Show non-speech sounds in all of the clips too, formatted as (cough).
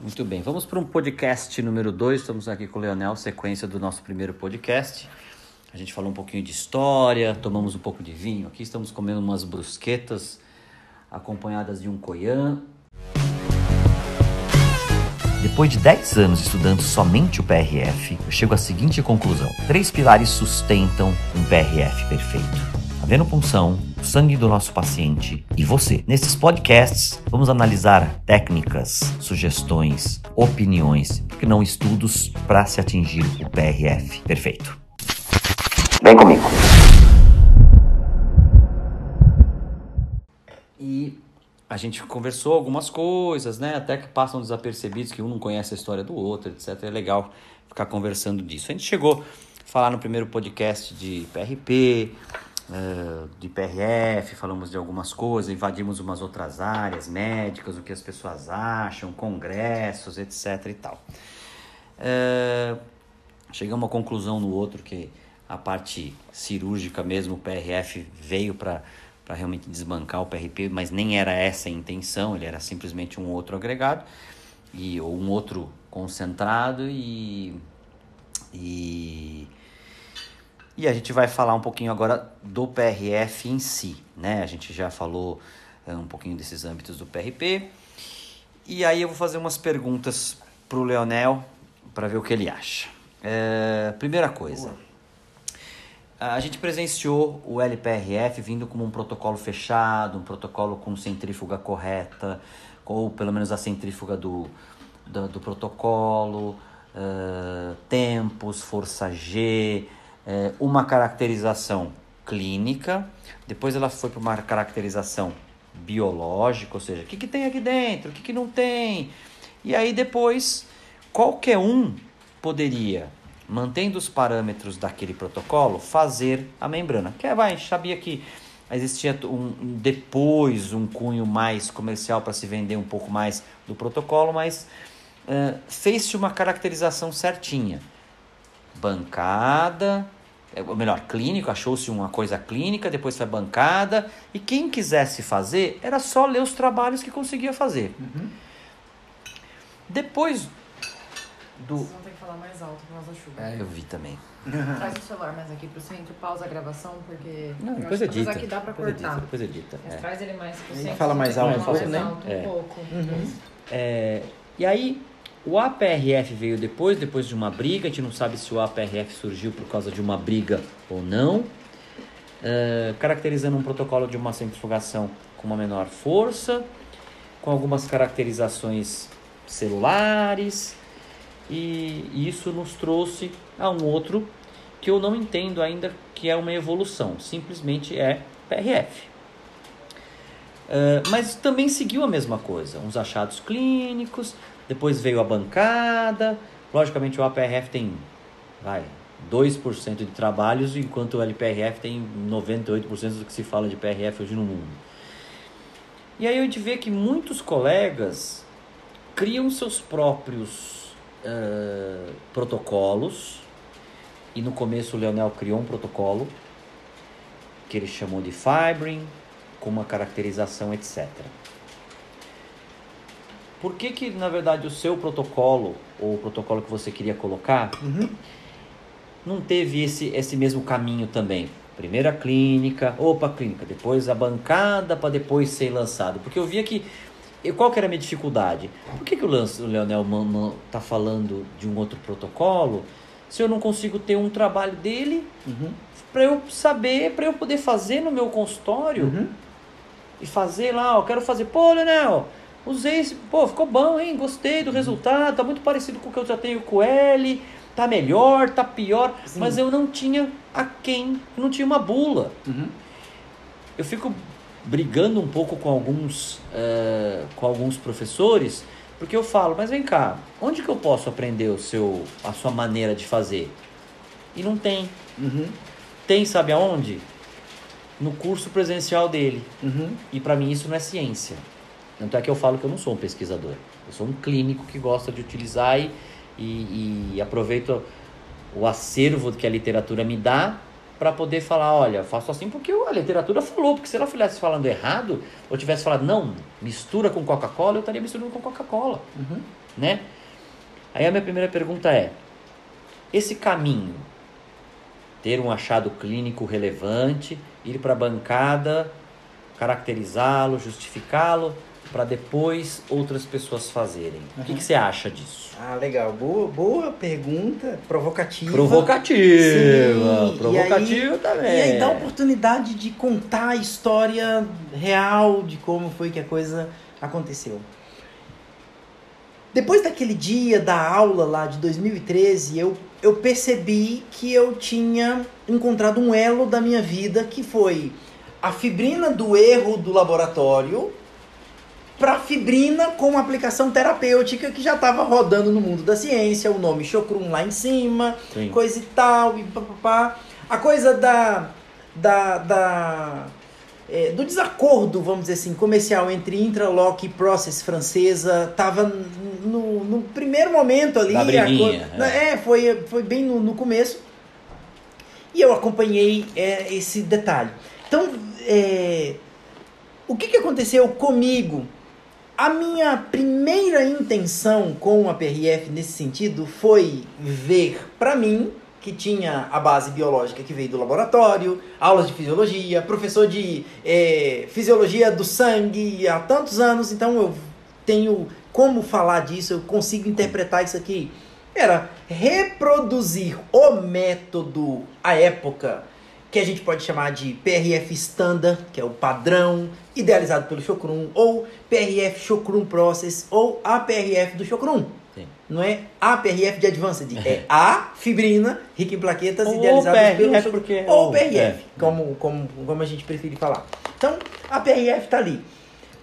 Muito bem, vamos para um podcast número 2. Estamos aqui com o Leonel, sequência do nosso primeiro podcast. A gente falou um pouquinho de história, tomamos um pouco de vinho. Aqui estamos comendo umas brusquetas acompanhadas de um coian. Depois de 10 anos estudando somente o PRF, eu chego à seguinte conclusão: três pilares sustentam um PRF perfeito. A venopunção, o sangue do nosso paciente e você. Nesses podcasts, vamos analisar técnicas, sugestões, opiniões, que não estudos para se atingir o PRF perfeito. Vem comigo. E a gente conversou algumas coisas, né? Até que passam desapercebidos, que um não conhece a história do outro, etc. É legal ficar conversando disso. A gente chegou a falar no primeiro podcast de PRP, uh, de PRF, falamos de algumas coisas, invadimos umas outras áreas médicas, o que as pessoas acham, congressos, etc. e tal. Uh, chegamos à conclusão no outro que a parte cirúrgica mesmo, o PRF veio para para realmente desbancar o PRP, mas nem era essa a intenção, ele era simplesmente um outro agregado e ou um outro concentrado e e e a gente vai falar um pouquinho agora do PRF em si, né? A gente já falou uh, um pouquinho desses âmbitos do PRP. E aí eu vou fazer umas perguntas pro Leonel para ver o que ele acha. Uh, primeira coisa, a gente presenciou o LPRF vindo como um protocolo fechado, um protocolo com centrífuga correta, ou pelo menos a centrífuga do, do, do protocolo, uh, tempos, força G, uh, uma caracterização clínica, depois ela foi para uma caracterização biológica, ou seja, o que, que tem aqui dentro, o que, que não tem. E aí depois, qualquer um poderia mantendo os parâmetros daquele protocolo, fazer a membrana. Que é, vai, sabia que existia um, depois um cunho mais comercial para se vender um pouco mais do protocolo, mas uh, fez-se uma caracterização certinha. Bancada, é, ou melhor, clínico, achou-se uma coisa clínica, depois foi bancada, e quem quisesse fazer era só ler os trabalhos que conseguia fazer. Uhum. Depois do falar mais alto por causa da chuva. É, eu vi também. Traz o celular mais aqui pro centro, pausa a gravação, porque. Não, depois edita. aqui dá pra depois cortar. Edita, depois edita. Mas é. traz ele mais pro centro. Fala mais alto um pouco, né? alto um É. pouco. Uhum. É, e aí, o APRF veio depois, depois de uma briga. A gente não sabe se o APRF surgiu por causa de uma briga ou não. É, caracterizando um protocolo de uma centrifugação com uma menor força, com algumas caracterizações celulares, e isso nos trouxe a um outro que eu não entendo ainda que é uma evolução, simplesmente é PRF. Uh, mas também seguiu a mesma coisa, uns achados clínicos, depois veio a bancada, logicamente o APRF tem, vai, 2% de trabalhos, enquanto o LPRF tem 98% do que se fala de PRF hoje no mundo. E aí a gente vê que muitos colegas criam seus próprios uh, protocolos. E no começo o Leonel criou um protocolo que ele chamou de Fibrin, com uma caracterização, etc. Por que que, na verdade, o seu protocolo, ou o protocolo que você queria colocar, Uhum. não teve esse, esse mesmo caminho também? Primeiro a clínica, opa, clínica, depois a bancada para depois ser lançado. Porque eu via que qual que era a minha dificuldade? Por que, que o, Lance, o Leonel está falando de um outro protocolo se eu não consigo ter um trabalho dele Uhum. para eu saber, para eu poder fazer no meu consultório Uhum. e fazer lá, eu quero fazer, pô, Leonel, usei esse, pô, ficou bom, hein? Gostei do resultado, tá muito parecido com o que eu já tenho com o L, tá melhor, tá pior, Sim. mas eu não tinha a quem, eu não tinha uma bula. Uhum. Eu fico brigando um pouco com alguns, eh, com alguns professores, porque eu falo, mas vem cá, onde que eu posso aprender o seu, a sua maneira de fazer? E não tem. Uhum. Tem, sabe aonde? No curso presencial dele. Uhum. E para mim isso não é ciência. Tanto é que eu falo que eu não sou um pesquisador. Eu sou um clínico que gosta de utilizar e, e, e aproveito o acervo que a literatura me dá para poder falar, olha, faço assim porque a literatura falou, porque se ela estivesse falando errado, ou tivesse falado, não, mistura com Coca-Cola, eu estaria misturando com Coca-Cola, Uhum. né? Aí a minha primeira pergunta é, esse caminho, ter um achado clínico relevante, ir para a bancada, caracterizá-lo, justificá-lo, para depois outras pessoas fazerem. O que, que você acha disso? Ah, legal. Boa, boa pergunta, provocativa. Provocativa, Sim, provocativa e aí, também. E aí dá a oportunidade de contar a história real de como foi que a coisa aconteceu. Depois daquele dia da aula lá de 2013, eu, eu percebi que eu tinha encontrado um elo da minha vida que foi a fibrina do erro do laboratório para fibrina com aplicação terapêutica que já estava rodando no mundo da ciência, o nome Chocrum lá em cima, Sim. coisa e tal, e papapá. A coisa da. da, da é, do desacordo, vamos dizer assim, comercial entre Intralock e Process francesa tava no, no primeiro momento ali. Da briguinha, co- é, foi, foi bem no, no começo. E eu acompanhei é, esse detalhe. Então, é, o que, que aconteceu comigo? A minha primeira intenção com a PRF nesse sentido foi ver para mim que tinha a base biológica que veio do laboratório, aulas de fisiologia, professor de eh, fisiologia do sangue há tantos anos, então eu tenho como falar disso, eu consigo interpretar isso aqui. Era reproduzir o método à época que a gente pode chamar de PRF Standard, que é o padrão idealizado pelo Chocrum, ou PRF Chocrum Process, ou a PRF do Chocrum. Sim. Não é a PRF de Advanced, é a fibrina rica em plaquetas Ou idealizada pelo PRF, Chocrum. porque- Ou ou- PRF, é. como, como, como a gente prefere falar. Então, a PRF tá ali.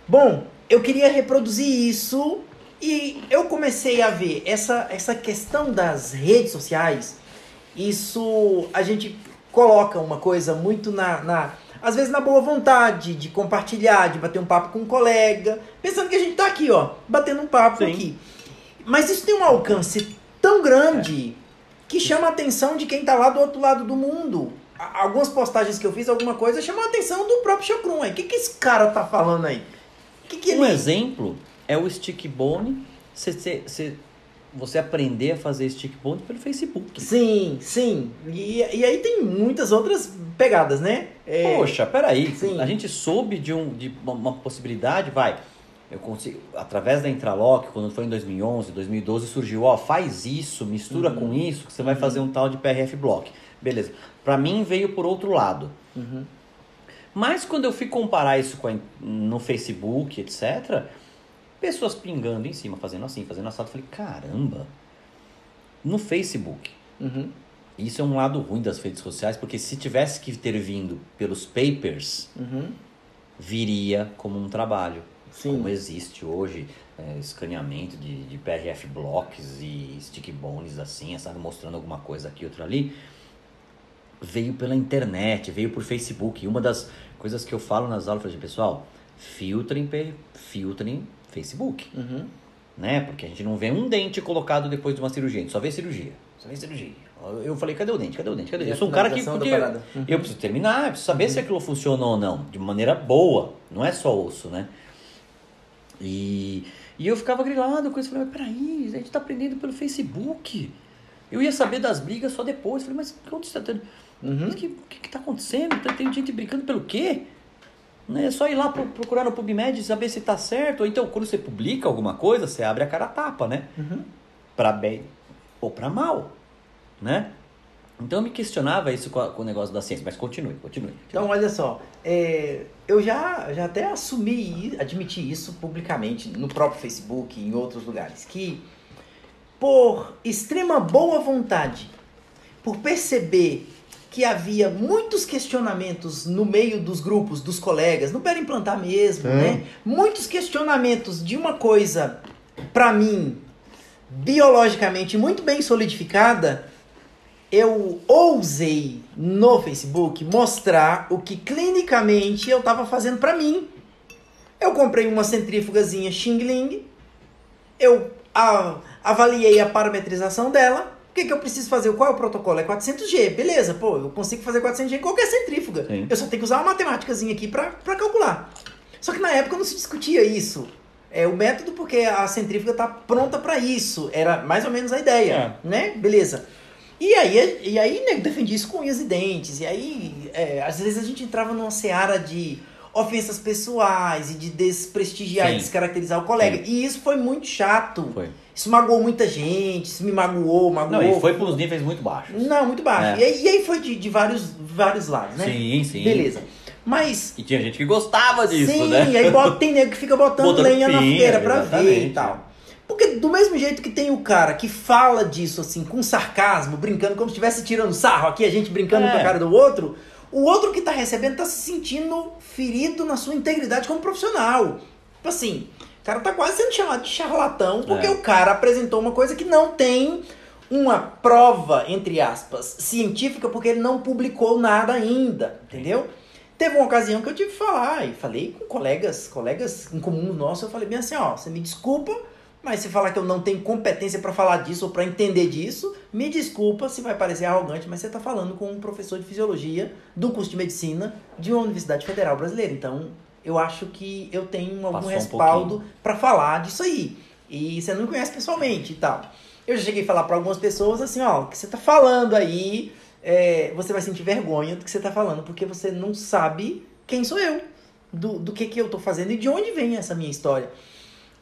Bom, eu queria reproduzir isso e eu comecei a ver essa, essa questão das redes sociais. Isso a gente coloca uma coisa muito na, na. Às vezes na boa vontade de compartilhar, de bater um papo com um colega, pensando que a gente tá aqui, ó, batendo um papo Sim. aqui. Mas isso tem um alcance tão grande que chama a atenção de quem tá lá do outro lado do mundo. Algumas postagens que eu fiz, alguma coisa, chamou a atenção do próprio Chocrum aí. O que, que esse cara tá falando aí? Que, que Um ele. exemplo é o stick bone. Você, você, aprender a fazer stick bone pelo Facebook. Sim, sim. E, e aí tem muitas outras pegadas, né? É, Poxa, peraí. Sim. A gente soube de, um, de uma, possibilidade, vai. Eu consigo, através da Intralock, quando foi em 2011, 2012, surgiu, ó, faz isso, mistura com isso, que você vai fazer um tal de PRF Block. Beleza. Pra mim veio por outro lado. Uhum. Mas quando eu fui comparar isso com a no Facebook, etc., pessoas pingando em cima, fazendo assim, fazendo assado, eu falei, caramba, no Facebook. Uhum. Isso é um lado ruim das redes sociais, porque se tivesse que ter vindo pelos papers, Uhum. viria como um trabalho. Sim. Como existe hoje, é, escaneamento de, de PRF blocks e stick bones assim, sabe, mostrando alguma coisa aqui, outra ali. Veio pela internet, veio por Facebook. E uma das coisas que eu falo nas aulas, eu falei, pessoal, filtrem, filtrem Facebook, Uhum. né? Porque a gente não vê um dente colocado depois de uma cirurgia, a gente só vê cirurgia. Só vê cirurgia. Eu falei, cadê o dente? Cadê o dente? Cadê? Eu sou um cara que. Porque. Uhum. eu preciso terminar, eu preciso saber se aquilo funcionou ou não. De maneira boa. Não é só osso, né? E, e eu ficava grilado com isso. Falei, mas peraí, a gente tá aprendendo pelo Facebook. Eu ia saber das brigas só depois. Falei, mas onde você tá tendo. Uhum. O que, que, que tá acontecendo? Tem gente brincando pelo quê? Né? É só ir lá pro- procurar no PubMed e saber se tá certo. Ou então, quando você publica alguma coisa, você abre a cara a tapa, né? Uhum. Pra bem ou pra mal, né? Então eu me questionava isso com, a- com o negócio da ciência, mas continue, continue. Então, olha só, é, eu já, já até assumi, e admiti isso publicamente no próprio Facebook e em outros lugares, que por extrema boa vontade, por perceber que havia muitos questionamentos no meio dos grupos, dos colegas, no Pera Implantar mesmo, né? Muitos questionamentos de uma coisa, pra mim, biologicamente muito bem solidificada, eu ousei no Facebook mostrar o que clinicamente eu estava fazendo para mim. Eu comprei uma centrífugazinha Xingling, eu a- avaliei a parametrização dela, que, que eu preciso fazer? Qual é o protocolo? É 400G. Beleza, pô, eu consigo fazer 400G em qualquer centrífuga. Sim. Eu só tenho que usar uma matemáticazinha aqui pra, pra calcular. Só que na época não se discutia isso. É o método porque a centrífuga tá pronta pra isso. Era mais ou menos a ideia, né? Beleza. E aí, e aí né, defendia isso com unhas e dentes. E aí, é, às vezes a gente entrava numa seara de ofensas pessoais e de desprestigiar Sim. e descaracterizar o colega. E isso foi muito chato. Foi. Isso magoou muita gente, isso me magoou, magoou. Não, e foi para uns níveis muito baixos. Não, muito baixo. É. E, aí, e aí foi de, de vários, vários lados, né? Sim, sim. Beleza. Mas. E tinha gente que gostava disso, sim, né? e aí bota, tem nego que fica botando, Botando lenha na fogueira pra ver e tal. Porque do mesmo jeito que tem o cara que fala disso assim, com sarcasmo, brincando, como se estivesse tirando sarro aqui, a gente brincando É. com a cara do outro, o outro que tá recebendo tá se sentindo ferido na sua integridade como profissional. Tipo assim, o cara tá quase sendo chamado de charlatão porque É. o cara apresentou uma coisa que não tem uma prova, entre aspas, científica, porque ele não publicou nada ainda, entendeu? Teve uma ocasião que eu tive que falar, e falei com colegas, colegas em comum nossos, eu falei bem assim, ó, você me desculpa, mas se falar que eu não tenho competência pra falar disso ou pra entender disso, me desculpa se vai parecer arrogante, mas você tá falando com um professor de fisiologia do curso de medicina de uma universidade federal brasileira. Então, eu acho que eu tenho algum Passou um respaldo pra falar disso aí. E você não me conhece pessoalmente e tal. Eu já cheguei a falar pra algumas pessoas assim, ó, o que você tá falando aí, é, você vai sentir vergonha do que você tá falando, porque você não sabe quem sou eu, do, do que que eu tô fazendo e de onde vem essa minha história.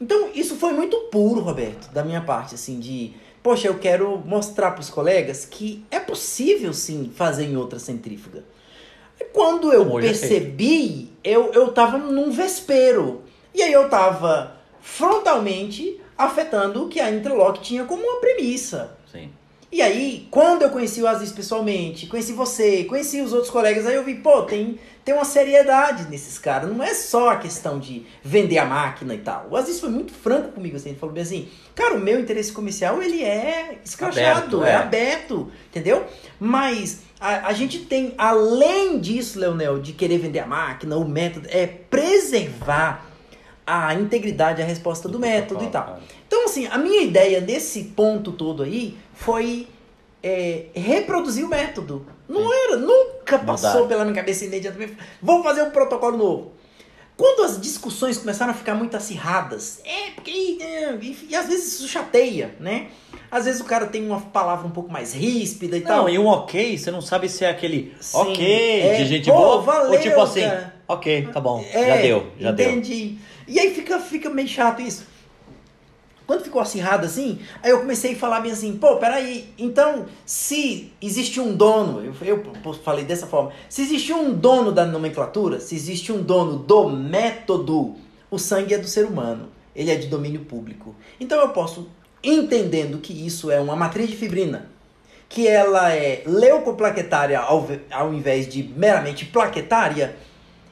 Então, isso foi muito puro, Roberto, da minha parte, assim, de, poxa, eu quero mostrar pros colegas que é possível, sim, fazer em outra centrífuga. E quando eu percebi, eu, eu tava num vespeiro. E aí eu tava frontalmente afetando o que a Interlock tinha como uma premissa. E aí, quando eu conheci o Aziz pessoalmente, conheci você, conheci os outros colegas, aí eu vi, pô, tem, tem uma seriedade nesses caras. Não é só a questão de vender a máquina e tal. O Aziz foi muito franco comigo, assim, ele falou bem assim, cara, o meu interesse comercial, ele é escrachado, Aberto, é. é. aberto, entendeu? Mas a, a gente tem, além disso, Leonel, de querer vender a máquina, o método, é preservar a integridade, a resposta do método e tal. Então, assim, a minha ideia nesse ponto todo aí foi é, reproduzir o método. Não era, nunca passou Mudar. pela minha cabeça imediatamente. Vou fazer um protocolo novo. Quando as discussões começaram a ficar muito acirradas, é, porque. é, E, às vezes isso chateia, né? Às vezes o cara tem uma palavra um pouco mais ríspida e Não, tal. e um ok, você não sabe se é aquele Sim. ok É, de gente pô, boa valeu, ou tipo assim, cara. ok, tá bom, É, já deu, já deu. entendi. E aí fica, fica meio chato isso. Quando ficou acirrado assim, aí eu comecei a falar bem assim, pô, peraí, então, se existe um dono, eu, eu falei dessa forma, se existe um dono da nomenclatura, se existe um dono do método, o sangue é do ser humano, ele é de domínio público. Então eu posso, entendendo que isso é uma matriz de fibrina, que ela é leucoplaquetária ao, ao invés de meramente plaquetária,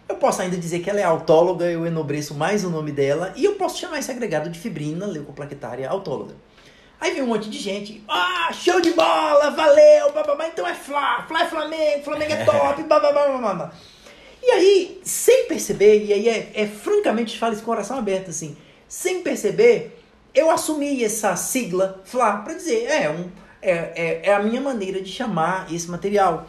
eu posso ainda dizer que ela é autóloga, eu enobreço mais o nome dela, e eu posso chamar esse agregado de fibrina leucoplaquetária autóloga. Aí vem um monte de gente, ah, show de bola, valeu, bababá, então é Fla, Fla é Flamengo, Flamengo é (laughs) top, bababá, bababá. E aí, sem perceber, e aí é, é francamente, falo isso com o coração aberto, assim, sem perceber, eu assumi essa sigla Fla para dizer, é, um, é, é, é a minha maneira de chamar esse material.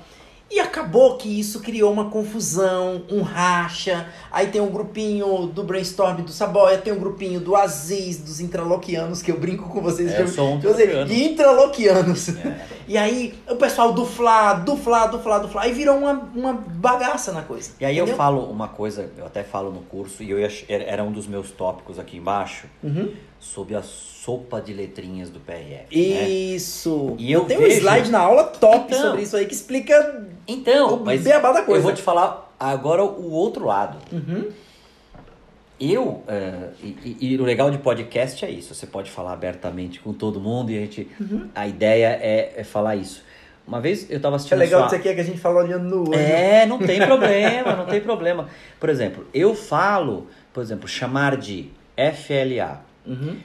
E acabou que isso criou uma confusão, um racha. Aí tem um grupinho do brainstorm do Saboia, tem um grupinho do Aziz, dos intraloquianos, que eu brinco com vocês. É, eu sou um dizer. De intraloquianos. É. (laughs) E aí o pessoal do Flá, do Flá, do Flá, do Flá. Aí virou uma, uma bagaça na coisa. E aí eu entendeu? falo uma coisa, eu até falo no curso, e eu ia, era- era um dos meus tópicos aqui embaixo, Uhum. Sobre a sopa de letrinhas do PRF. né? Isso. E eu Tem um vejo- slide na aula top Então. sobre isso aí que explica Então, o mas beabá da coisa. eu vou te falar agora o outro lado. Uhum. Eu, é, e, e- e o legal de podcast é isso, você pode falar abertamente com todo mundo e a gente, Uhum. a ideia é, é falar isso. Uma vez eu tava É assistindo legal sua... disso aqui é que a gente fala olhando no olho. É, não tem problema, não tem problema. Por exemplo, eu falo, por exemplo, chamar de FLA, Uhum.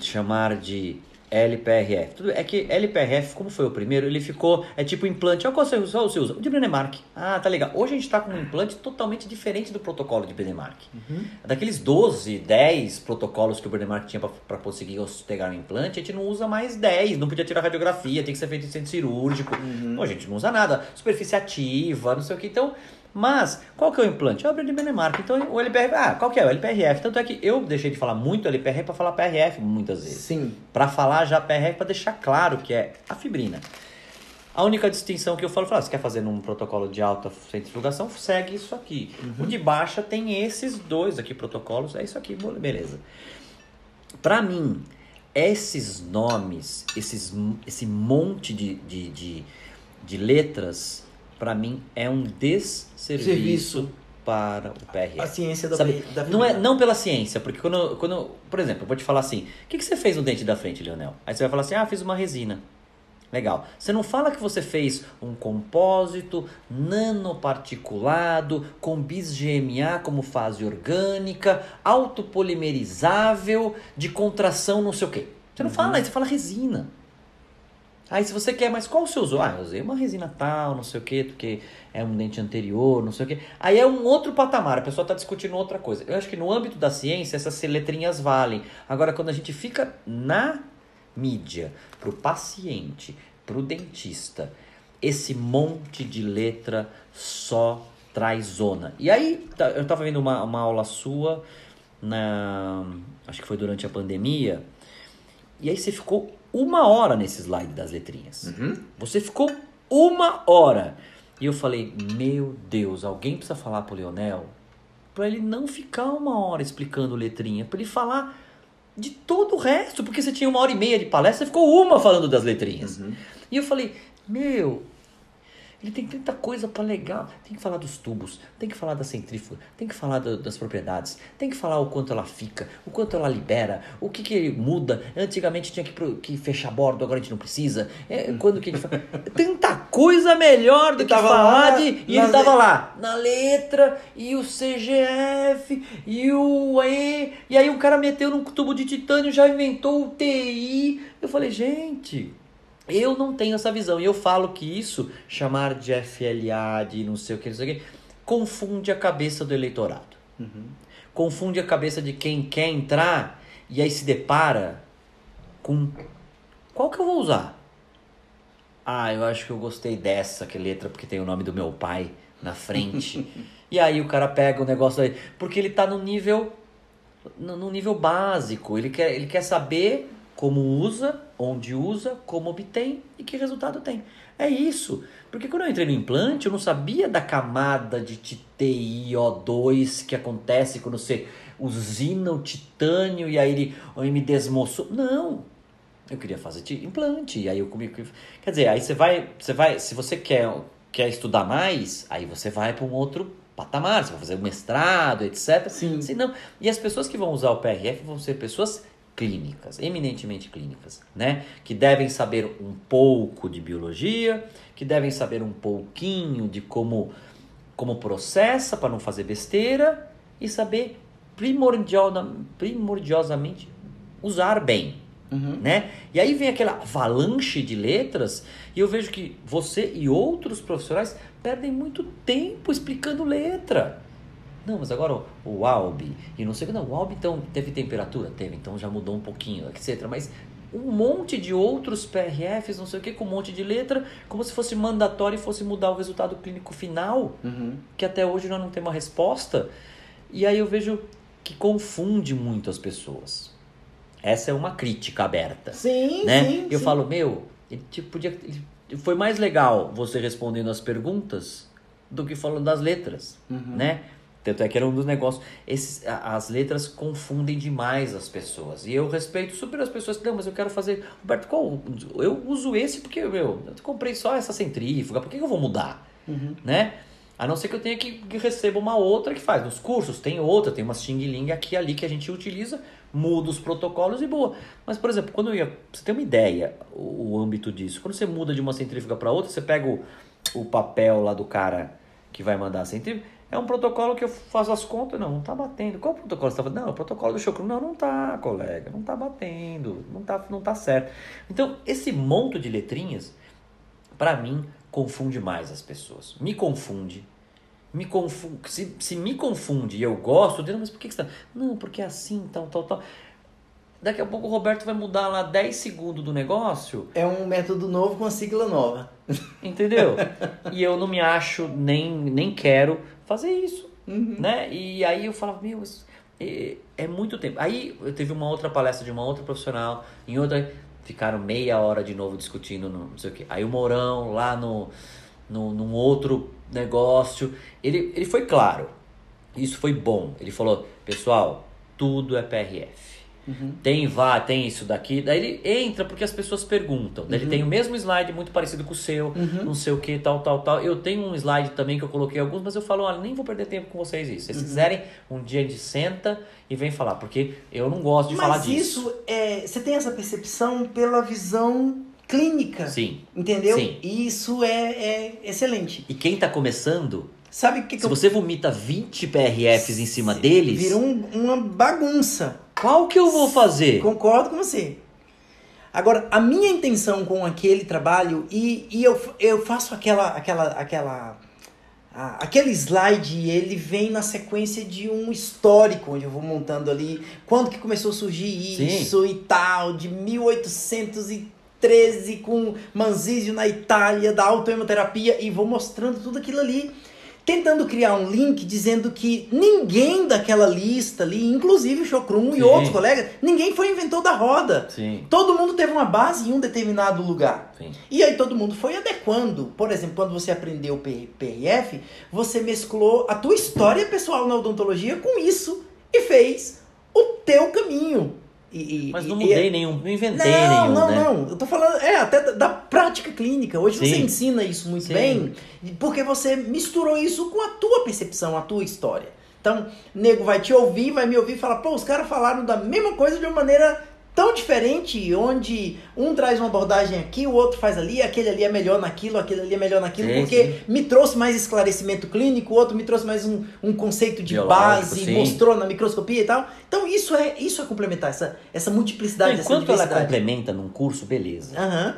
chamar de LPRF. Tudo, é que LPRF, como foi o primeiro, ele ficou. É tipo implante. Qual você usa? Você usa? O de Brenemark. Ah, tá legal. Hoje a gente está com um implante totalmente diferente do protocolo de Brenemark. Uhum. Daqueles 12, 10 protocolos que o Brenemark tinha para conseguir pegar um implante, a gente não usa mais 10. Não podia tirar radiografia, tem que ser feito em centro cirúrgico. Uhum. A gente não usa nada. Superfície ativa, não sei o que. Então. Mas, qual que é o implante? É o de Brenemark. Então, o LPRF. Ah, qual que é? O LPRF. Tanto é que eu deixei de falar muito LPRF para falar PRF muitas vezes Sim. para falar já PRF para deixar claro que é a fibrina. A única distinção que eu falo, falo, ah, você quer fazer num protocolo de alta centrifugação, segue isso aqui. O de baixa tem esses dois aqui protocolos, é isso aqui, beleza. Para mim, esses nomes, esses, esse monte de, de, de, de letras, para mim é um desserviço Serviço. para o PRF. A ciência da, Sabe, da não, é, não pela ciência, porque quando, quando. Por exemplo, eu vou te falar assim: o que, que você fez no dente da frente, Leonel? Aí você vai falar assim: ah, fiz uma resina. Legal. Você não fala que você fez um compósito nanoparticulado com bis GMA como fase orgânica, autopolimerizável, de contração não sei o quê. Você não fala isso, você fala resina. Aí se você quer, mas qual você usou? Ah, eu usei uma resina tal, não sei o quê, porque é um dente anterior, não sei o quê. Aí é um outro patamar, a pessoa está discutindo outra coisa. Eu acho que no âmbito da ciência essas letrinhas valem. Agora, quando a gente fica na mídia, pro paciente, pro dentista, esse monte de letra só traz zona. E aí, tá- eu estava vendo uma, uma aula sua, na, acho que foi durante a pandemia, e aí você ficou uma hora nesse slide das letrinhas. Você ficou uma hora. E eu falei, meu Deus, alguém precisa falar pro Leonel para ele não ficar uma hora explicando letrinha, para ele falar de todo o resto, porque você tinha uma hora e meia de palestra, você ficou uma falando das letrinhas. E eu falei, meu, ele tem tanta coisa para legal. Tem que falar dos tubos, tem que falar da centrífuga, tem que falar do- das propriedades, tem que falar o quanto ela fica, o quanto ela libera, o que, que muda. Antigamente tinha que, que fechar bordo, agora a gente não precisa. É, quando que ele faz. (laughs) Tanta coisa melhor do Ele que falar lá de. E ele tava le- lá, na letra, e o CGF, e o E. E aí o cara meteu num tubo de titânio, já inventou o TI. Eu falei, gente. Eu não tenho essa visão. E eu falo que isso, chamar de FLA, de não sei o que, não sei o que, confunde a cabeça do eleitorado. Confunde a cabeça de quem quer entrar e aí se depara com qual que eu vou usar? Ah, eu acho que eu gostei dessa que letra porque tem o nome do meu pai na frente. (laughs) e aí o cara pega o negócio aí, porque ele tá no nível no, no nível básico, ele quer ele quer saber como usa, onde usa, como obtém e que resultado tem. É isso. Porque quando eu entrei no implante, eu não sabia da camada de TiO2 que acontece quando você usina o titânio e aí ele, ele me desmoçou. Não. Eu queria fazer implante. E aí eu comi. Quer dizer, aí você vai. Você vai. Se você quer, quer estudar mais, aí você vai para um outro patamar. Você vai fazer um mestrado, etc. Sim. Se não, e as pessoas que vão usar o PRF vão ser pessoas clínicas, eminentemente clínicas, né? Que devem saber um pouco de biologia, que devem saber um pouquinho de como como processa para não fazer besteira e saber primordial, primordiosamente usar bem, né? E aí vem aquela avalanche de letras e eu vejo que você e outros profissionais perdem muito tempo explicando letra. Não, mas agora o, o Albi e não sei o que. Não, o Albi então teve temperatura? Teve, então já mudou um pouquinho, etc. Mas um monte de outros PRFs, não sei o que, com um monte de letra, como se fosse mandatório e fosse mudar o resultado clínico final, que até hoje nós não temos uma resposta. E aí eu vejo que confunde muito as pessoas. Essa é uma crítica aberta Sim, né? sim. eu sim. falo, meu, ele tipo, podia, ele- foi mais legal você respondendo as perguntas do que falando das letras, Uhum. né? Tanto é que era um dos negócios. Esses, as letras confundem demais as pessoas. E eu respeito super as pessoas que, não, mas eu quero fazer. Roberto, qual? Eu uso esse porque, meu, eu comprei só essa centrífuga, por que eu vou mudar? Uhum. Né? A não ser que eu tenha que, que receba uma outra que faz. Nos cursos tem outra, tem uma Xing Ling aqui e ali que a gente utiliza, muda os protocolos e boa. Mas, por exemplo, quando eu ia. Você tem uma ideia, o, o âmbito disso. Quando você muda de uma centrífuga para outra, você pega o, o papel lá do cara que vai mandar a centrífuga. É um protocolo que eu faço as contas, não, não tá batendo. Qual protocolo você tá fazendo? Não, é o protocolo do chocru. Não, não tá, colega, não tá batendo, não tá, não tá certo. Então, esse monte de letrinhas, para mim, confunde mais as pessoas. Me confunde. Me confunde. Se, se me confunde e eu gosto, eu mas por que, que você tá. Não, porque é assim, tal, tal, tal. Daqui a pouco o Roberto vai mudar lá 10 segundos do negócio. É um método novo com a sigla nova. Entendeu? e eu não me acho, nem, nem quero fazer isso. Uhum. Né? E aí eu falava, meu, é, é, muito tempo. Aí eu teve uma outra palestra de uma outra profissional, em outra, ficaram meia hora de novo discutindo, no, não sei o quê. Aí o Mourão, lá no, no, num outro negócio, ele, ele foi claro. Isso foi bom. Ele falou, pessoal, tudo é PRF. Uhum. Tem vá, tem isso daqui. Daí ele entra porque as pessoas perguntam. Daí uhum. ele tem o mesmo slide muito parecido com o seu, uhum. não sei o que, tal, tal, tal. Eu tenho um slide também que eu coloquei alguns, mas eu falo, olha, nem vou perder tempo com vocês isso. Se vocês uhum. quiserem, um dia a gente senta e vem falar, porque eu não gosto de mas falar disso. Mas isso, é, você tem essa percepção pela visão clínica. Sim. Entendeu? Sim. Isso é, é excelente. E quem está começando Sabe que, que Se eu... você vomita 20 PRFs em cima deles. Vira um, uma bagunça. Qual que eu vou fazer? Concordo com você. Agora, a minha intenção com aquele trabalho, e, e eu, eu faço aquela. aquela, aquela aquele slide, ele vem na sequência de um histórico, onde eu vou montando ali quando que começou a surgir isso Sim. e tal, de 1813 com Manzisio na Itália, da autohemoterapia, e vou mostrando tudo aquilo ali tentando criar um link dizendo que ninguém daquela lista ali, inclusive o Chocrum e outros colegas, ninguém foi inventor da roda. Sim. Todo mundo teve uma base em um determinado lugar. Sim. E aí todo mundo foi adequando. Por exemplo, quando você aprendeu o PRF, você mesclou a tua história pessoal na odontologia com isso e fez o teu caminho. E, Mas não mudei e, nenhum, não inventei não, nenhum. Não, né? não, Eu tô falando, é, até da, da prática clínica. Hoje Sim. você ensina isso muito Sim. bem, porque você misturou isso com a tua percepção, a tua história. Então, nego vai te ouvir, vai me ouvir e falar, pô, os caras falaram da mesma coisa de uma maneira tão diferente, onde um traz uma abordagem aqui, o outro faz ali, aquele ali é melhor naquilo, aquele ali é melhor naquilo, sim, porque sim. me trouxe mais esclarecimento clínico, o outro me trouxe mais um, um conceito de Biológico, base, sim. mostrou na microscopia e tal. Então isso é isso é complementar, essa, essa multiplicidade, Enquanto ela complementa num curso, beleza. Uhum.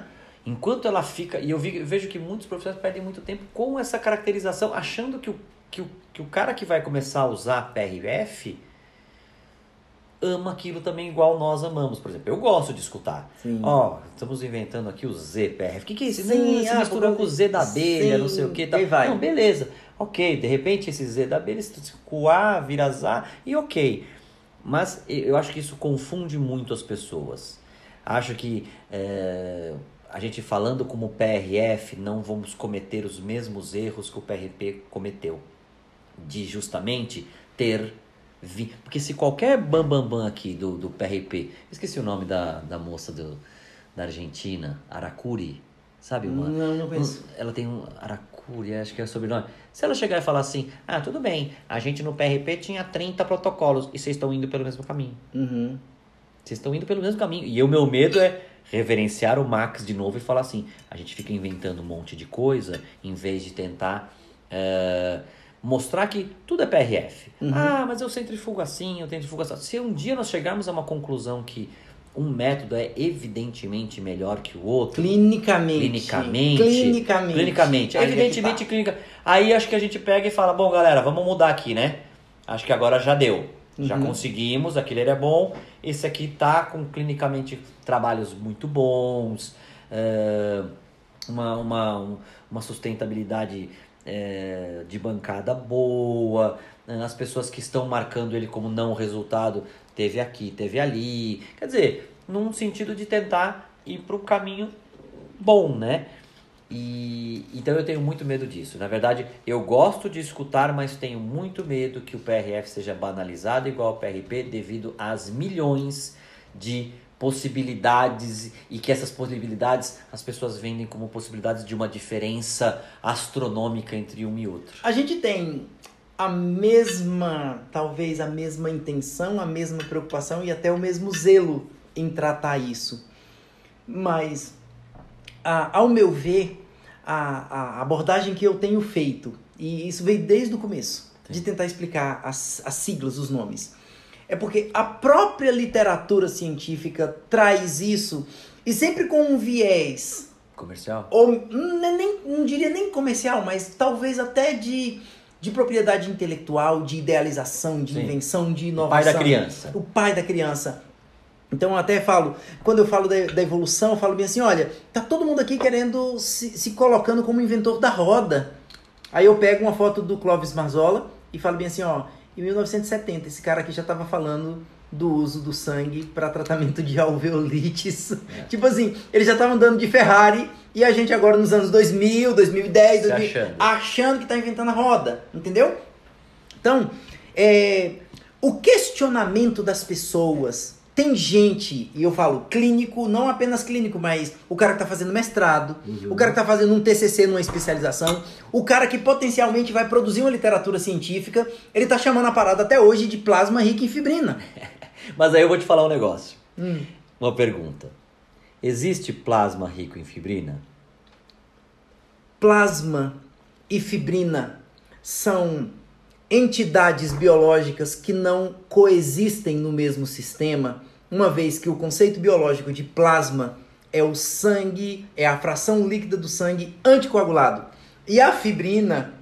Enquanto ela fica, e eu, vi, eu vejo que muitos professores perdem muito tempo com essa caracterização, achando que o, que o, que o cara que vai começar a usar PRF ama aquilo também igual nós amamos. Por exemplo, eu gosto de escutar. Ó, oh, estamos inventando aqui o ZPRF. O que, que é isso? Sim, ah, misturou com o Z da abelha, Sim. não sei o que. Tá. Vai. Não, beleza. Ok, de repente esse Z da abelha se coar, vira Z e ok. Mas eu acho que isso confunde muito as pessoas. Acho que é, a gente falando como PRF não vamos cometer os mesmos erros que o PRP cometeu. De justamente ter vi. Porque se qualquer bambambam bam, bam aqui do, do PRP, esqueci o nome da, da moça do, da Argentina, Aracuri, sabe? Uma, não, não conheço. ela tem um Aracuri, acho que é o sobrenome. Se ela chegar e falar assim, ah, tudo bem, a gente no PRP tinha 30 protocolos e vocês estão indo pelo mesmo caminho. Uhum. Vocês estão indo pelo mesmo caminho. E o meu medo é reverenciar o Max de novo e falar assim, a gente fica inventando um monte de coisa em vez de tentar... Uh, mostrar que tudo é PRF. Uhum. Ah, mas eu centrifugo assim, eu centrifugo assim. Se um dia nós chegarmos a uma conclusão que um método é evidentemente melhor que o outro. Clinicamente. Clinicamente. Clinicamente. Clinicamente. Aí evidentemente, é clínica. Aí acho que a gente pega e fala: bom, galera, vamos mudar aqui, né? Acho que agora já deu. Uhum. Já conseguimos, aquele era bom. Esse aqui tá com clinicamente trabalhos muito bons, uh, uma, uma, uma sustentabilidade é, de bancada boa, né, as pessoas que estão marcando ele como não resultado, teve aqui, teve ali. Quer dizer, num sentido de tentar ir para o caminho bom, né? E então eu tenho muito medo disso. Na verdade, eu gosto de escutar, mas tenho muito medo que o PRF seja banalizado igual ao PRP devido às milhões de possibilidades e que essas possibilidades as pessoas vendem como possibilidades de uma diferença astronômica entre um e outro. A gente tem a mesma, talvez a mesma intenção, a mesma preocupação e até o mesmo zelo em tratar isso. Mas, a, ao meu ver, a, a abordagem que eu tenho feito, e isso veio desde o começo, de tentar explicar as, as siglas, os nomes. É porque a própria literatura científica traz isso e sempre com um viés Comercial? ou nem, não diria nem comercial, mas talvez até de, de propriedade intelectual, de idealização, de Sim. invenção, de O inovação. pai da criança. O pai da criança. Então eu até falo, quando eu falo da, da evolução, eu falo bem assim, olha, tá todo mundo aqui querendo se, se colocando como inventor da roda. Aí eu pego uma foto do Clóvis Marzola e falo bem assim, ó, em 1970 esse cara aqui já tava falando do uso do sangue para tratamento de (laughs) alveolites. Tipo assim, ele já tava andando de Ferrari e a gente agora nos anos 2000, 2010, Se 2000, achando. achando que tá inventando a roda, entendeu? Então, é, o questionamento das pessoas. Tem gente, e eu falo clínico, não apenas clínico, mas o cara que tá fazendo mestrado, o cara que tá fazendo um TCC numa especialização, o cara que potencialmente vai produzir uma literatura científica, ele tá chamando a parada até hoje de plasma rico em fibrina. (laughs) Mas aí eu vou te falar um negócio. Hum. Uma pergunta. Existe plasma rico em fibrina? Plasma e fibrina são entidades biológicas que não coexistem no mesmo sistema, uma vez que o conceito biológico de plasma é o sangue, é a fração líquida do sangue anticoagulado. E a fibrina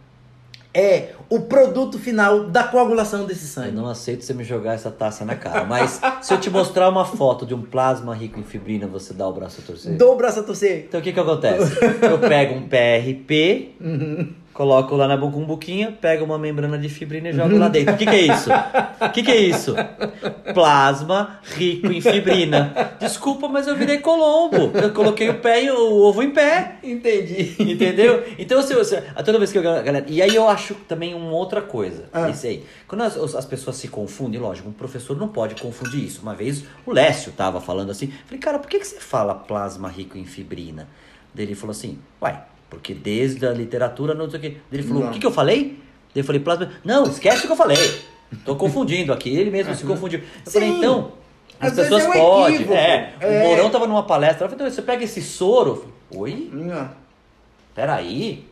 é o produto final da coagulação desse Eu sangue. não aceito você me jogar essa taça na cara. Mas se eu te mostrar uma foto de um plasma rico em fibrina, você dá o braço a torcer? Dou o braço a torcer. Então o que que acontece? Eu pego um PRP, coloco lá na bucumbuquinha, pego uma membrana de fibrina e jogo lá dentro. O que que é isso? O que que é isso? Plasma rico em fibrina. Desculpa, mas eu virei colombo. Eu coloquei o pé e o ovo em pé. Entendi. Entendeu? Então, se você. Toda vez que eu. Galera, e aí eu acho também uma outra coisa. Ah. Isso aí. Quando as, as pessoas se confundem, lógico, um professor não pode confundir isso. Uma vez o Lécio tava falando assim. Falei, cara, por que, que você fala plasma rico em fibrina? Daí ele falou assim, uai, porque desde a literatura não sei o quê. Ele falou, Não. o que, que eu falei? Eu falei, plasma. Não, esquece o que eu falei. Tô confundindo aqui. Ele mesmo se confundiu. Eu falei, Sim. então. As Às pessoas é um podem. equívoco. É, É. O Mourão tava numa palestra. Falei, então, você pega esse soro. Falei, Oi? Não. Peraí,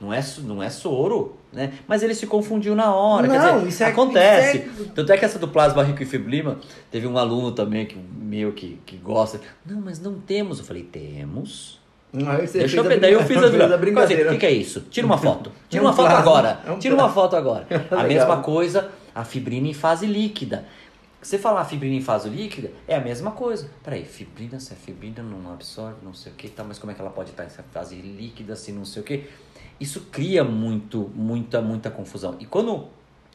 não é, não é soro, né? Mas ele se confundiu na hora. Não, quer dizer, isso é- acontece. isso é- Tanto é que essa do plasma rico em fibrina, teve um aluno também que meu que, que gosta. Não, mas não temos. Eu falei, temos. Deixa eu a ver. Daí eu fiz a, (laughs) fez a Assim, brincadeira. O que, que é isso? Tira uma (laughs) foto. Tira É um uma foto plasma, agora. é um Tira uma foto agora. (laughs) A Legal. mesma coisa, a fibrina em fase líquida. Você falar fibrina em fase líquida, é a mesma coisa. Peraí, fibrina, se a fibrina não absorve, não sei o que, tá, mas como é que ela pode estar em fase líquida, se não sei o que? Isso cria muito, muita, muita confusão. E quando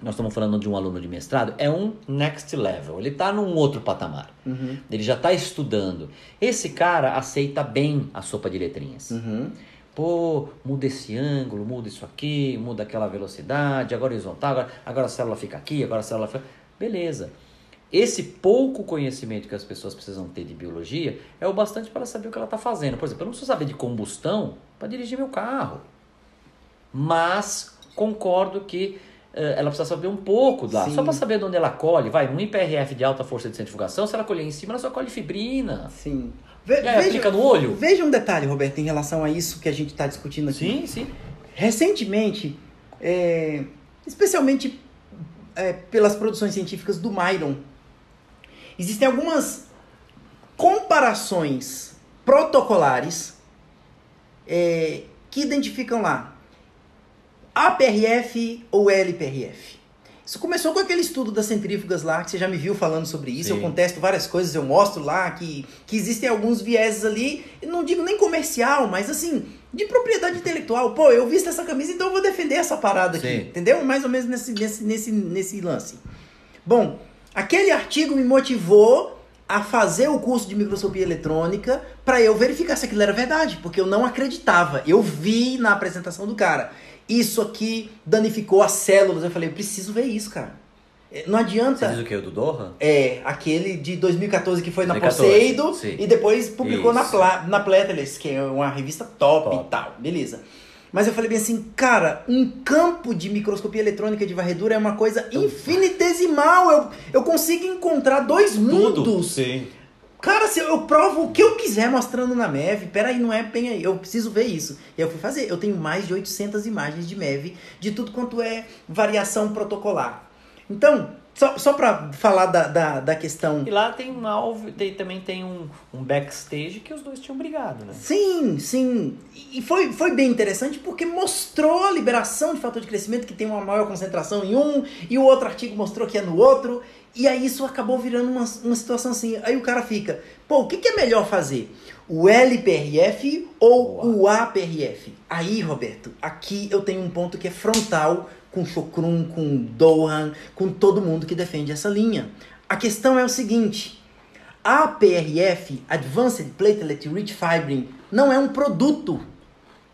nós estamos falando de um aluno de mestrado, é um next level. Ele está num outro patamar. Uhum. Ele já está estudando. Esse cara aceita bem a sopa de letrinhas. Uhum. Pô, muda esse ângulo, muda isso aqui, muda aquela velocidade, agora horizontal, agora, agora a célula fica aqui, agora a célula fica. Beleza. Esse pouco conhecimento que as pessoas precisam ter de biologia é o bastante para saber o que ela está fazendo. Por exemplo, eu não preciso saber de combustão para dirigir meu carro. Mas concordo que ela precisa saber um pouco lá. Sim. Só para saber de onde ela colhe. Vai, num IPRF de alta força de centrifugação, se ela colher em cima, ela só colhe fibrina. Sim. Ve- aí aplica no olho? Veja um detalhe, Roberto, em relação a isso que a gente está discutindo aqui. Sim, sim. Recentemente, é, especialmente é, pelas produções científicas do Myron, existem algumas comparações protocolares é, que identificam lá APRF ou LPRF. Isso começou com aquele estudo das centrífugas lá, que você já me viu falando sobre isso. Sim. Eu contesto várias coisas, eu mostro lá que, que existem alguns vieses ali, não digo nem comercial, mas assim, de propriedade intelectual. Pô, eu visto essa camisa, então eu vou defender essa parada aqui. Sim. Entendeu? Mais ou menos nesse, nesse, nesse, nesse lance. Bom, aquele artigo me motivou a fazer o curso de microscopia eletrônica para eu verificar se aquilo era verdade, porque eu não acreditava. Eu vi na apresentação do cara. Isso aqui danificou as células. Eu falei, eu preciso ver isso, cara. É, Não Você adianta. diz o que? O do Doha? É, aquele de 2014 que foi na 2014, Poseido sim. e depois publicou na, Isso. Pla, na Plateless, que é uma revista top, Top. e tal. Beleza. Mas eu falei bem assim, cara, um campo de microscopia eletrônica de varredura é uma coisa infinitesimal. Eu, eu consigo encontrar dois mundos. Sim. Cara, se eu, eu provo o que eu quiser mostrando na MEV, peraí, não é bem aí, eu preciso ver isso. E eu fui fazer, eu tenho mais de 800 imagens de MEV, de tudo quanto é variação protocolar. Então, só, só pra falar da, da, da questão... E lá tem um alvo, tem, também tem um, um backstage que os dois tinham brigado, né? Sim, sim. E foi, foi bem interessante porque mostrou a liberação de fator de crescimento que tem uma maior concentração em um, e o outro artigo mostrou que é no outro. E aí isso acabou virando uma, uma situação assim. Aí o cara fica, pô, o que, que é melhor fazer? O LPRF ou o APRF? Aí, Roberto, aqui eu tenho um ponto que é frontal com Chokrum, com Dohan, com todo mundo que defende essa linha. A questão é o seguinte: APRF, Advanced Platelet Rich Fibrin, não é um produto.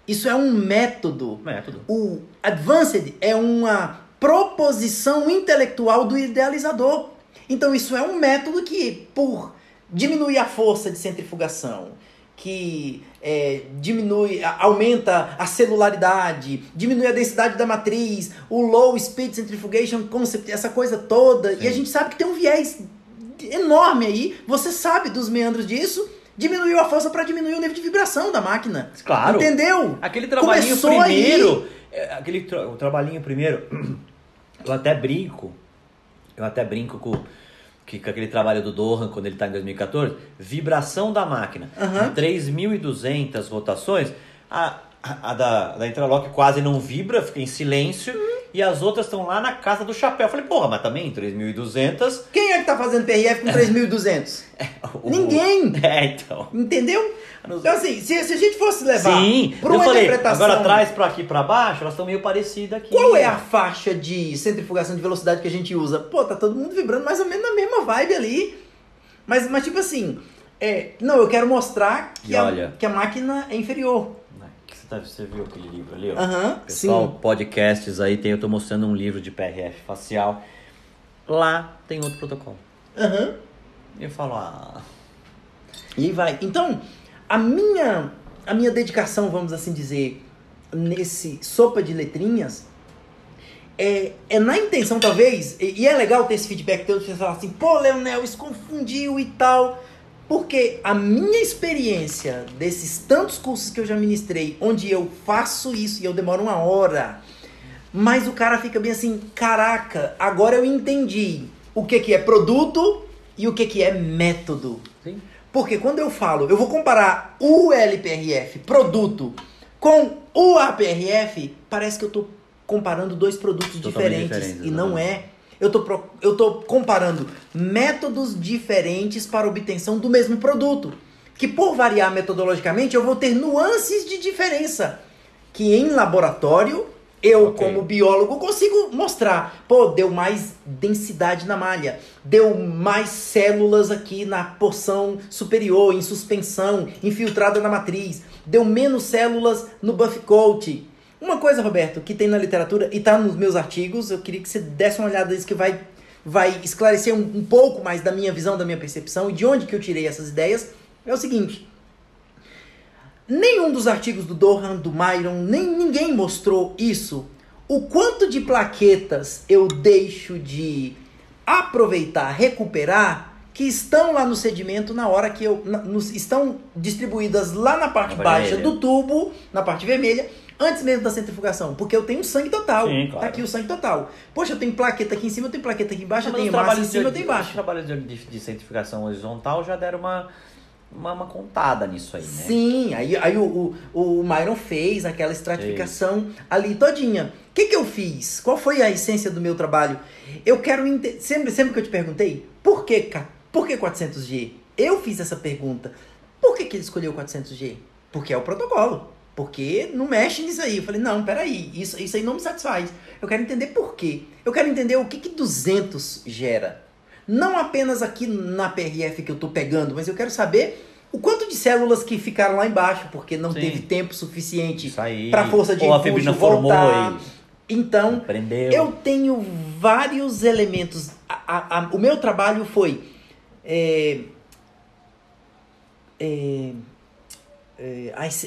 Isso é um método. Método. O Advanced é uma proposição intelectual do idealizador. Então isso é um método que, por diminuir a força de centrifugação, que é, diminui, aumenta a celularidade, diminui a densidade da matriz, o low speed centrifugation concept, essa coisa toda, e a gente sabe que tem um viés enorme aí, você sabe dos meandros disso, diminuiu a força para diminuir o nível de vibração da máquina. Claro. Entendeu? Aquele trabalhinho Começou aí. primeiro, é, aquele tra- o trabalhinho primeiro, (clears throat) eu até brinco, eu até brinco com, que, com aquele trabalho do Dohan quando ele está em 2014, vibração da máquina, em 3.200 rotações, a, a, da, da Intralock quase não vibra, fica em silêncio, e as outras estão lá na casa do chapéu. Eu falei, porra, mas também em 3.200... Quem é que tá fazendo PRF com 3.200? (laughs) o- Ninguém. (laughs) É, então... Entendeu? Então, assim, se, se a gente fosse levar Sim, para eu uma falei, interpretação. agora traz pra aqui pra baixo, elas estão meio parecidas aqui. Qual é a faixa de centrifugação de velocidade que a gente usa? Pô, tá todo mundo vibrando mais ou menos na mesma vibe ali. Mas, mas tipo assim, é, não, eu quero mostrar que, a, que a máquina é inferior. Você, viu aquele livro ali, ó? Aham, Pessoal, sim. podcasts aí, tem, eu tô mostrando um livro de PRF facial. Lá tem outro protocolo. E eu falo, ah, E vai. Então, a minha, a minha dedicação, vamos assim dizer, nesse sopa de letrinhas é, é na intenção, talvez, e, e é legal ter esse feedback teu, você falar assim, pô, Leonel, isso confundiu e tal. Porque a minha experiência desses tantos cursos que eu já ministrei, onde eu faço isso e eu demoro uma hora, mas o cara fica bem assim, caraca, agora eu entendi o que, que é produto e o que, que é método. sim. Porque quando eu falo, eu vou comparar o LPRF, produto, com o APRF, parece que eu tô comparando dois produtos Totalmente diferentes. e não exatamente. é. Eu tô, pro- eu tô comparando métodos diferentes para obtenção do mesmo produto. Que por variar metodologicamente, eu vou ter nuances de diferença. Que em laboratório, eu, Ok. como biólogo, consigo mostrar. Pô, deu mais densidade na malha. Deu mais células aqui na porção superior, em suspensão, infiltrada na matriz. Deu menos células no buff coat. Uma coisa, Roberto, que tem na literatura e tá nos meus artigos, eu queria que você desse uma olhada nisso que vai, vai esclarecer um, um pouco mais da minha visão, da minha percepção e de onde que eu tirei essas ideias. É o seguinte. Nenhum dos artigos do Dohan, do Myron, nem ninguém mostrou isso. O quanto de plaquetas eu deixo de aproveitar, recuperar, que estão lá no sedimento na hora que eu. na- nos- estão distribuídas lá na parte Na baixa vermelha. do tubo, na parte vermelha, antes mesmo da centrifugação. Porque eu tenho sangue total. Sim, claro. Tá aqui o sangue total. Poxa, eu tenho plaqueta aqui em cima, eu tenho plaqueta aqui embaixo, eu Mas tenho massa em cima, de- eu tenho embaixo. Os trabalhos de, de, de centrifugação horizontal já deram uma, uma, uma contada nisso aí, né? Sim, aí, aí o, o, o Myron fez aquela estratificação ali todinha. O que, que eu fiz? Qual foi a essência do meu trabalho? Eu quero entender. Sempre, sempre que eu te perguntei, por que, por que 400G? Eu fiz essa pergunta. Por que, que ele escolheu 400G? Porque é o protocolo. Porque não mexe nisso aí. Eu falei, não, peraí, isso, isso aí não me satisfaz. Eu quero entender por quê. Eu quero entender o que, que 200 gera. Não apenas aqui na PRF que eu tô pegando, mas eu quero saber o quanto de células que ficaram lá embaixo, porque não Sim. teve tempo suficiente para a força de Ou a impulso formou voltar. e Então, prendeu. eu tenho vários elementos. A- a- a- o meu trabalho foi. é, é,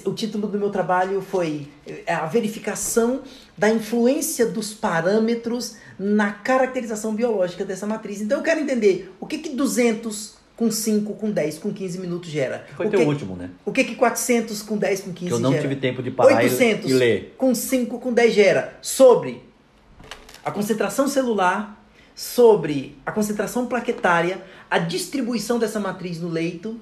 o título do meu trabalho foi é, a verificação da influência dos parâmetros na caracterização biológica dessa matriz. Então eu quero entender o que, que 200 com 5, com 10, com 15 minutos gera? Foi o teu que, último, né? o que que 400 com 10, com 15 Que eu não gera? tive tempo de parar e- 800 e ler. com 5, com 10 gera sobre a concentração celular, sobre a concentração plaquetária, a distribuição dessa matriz no leito,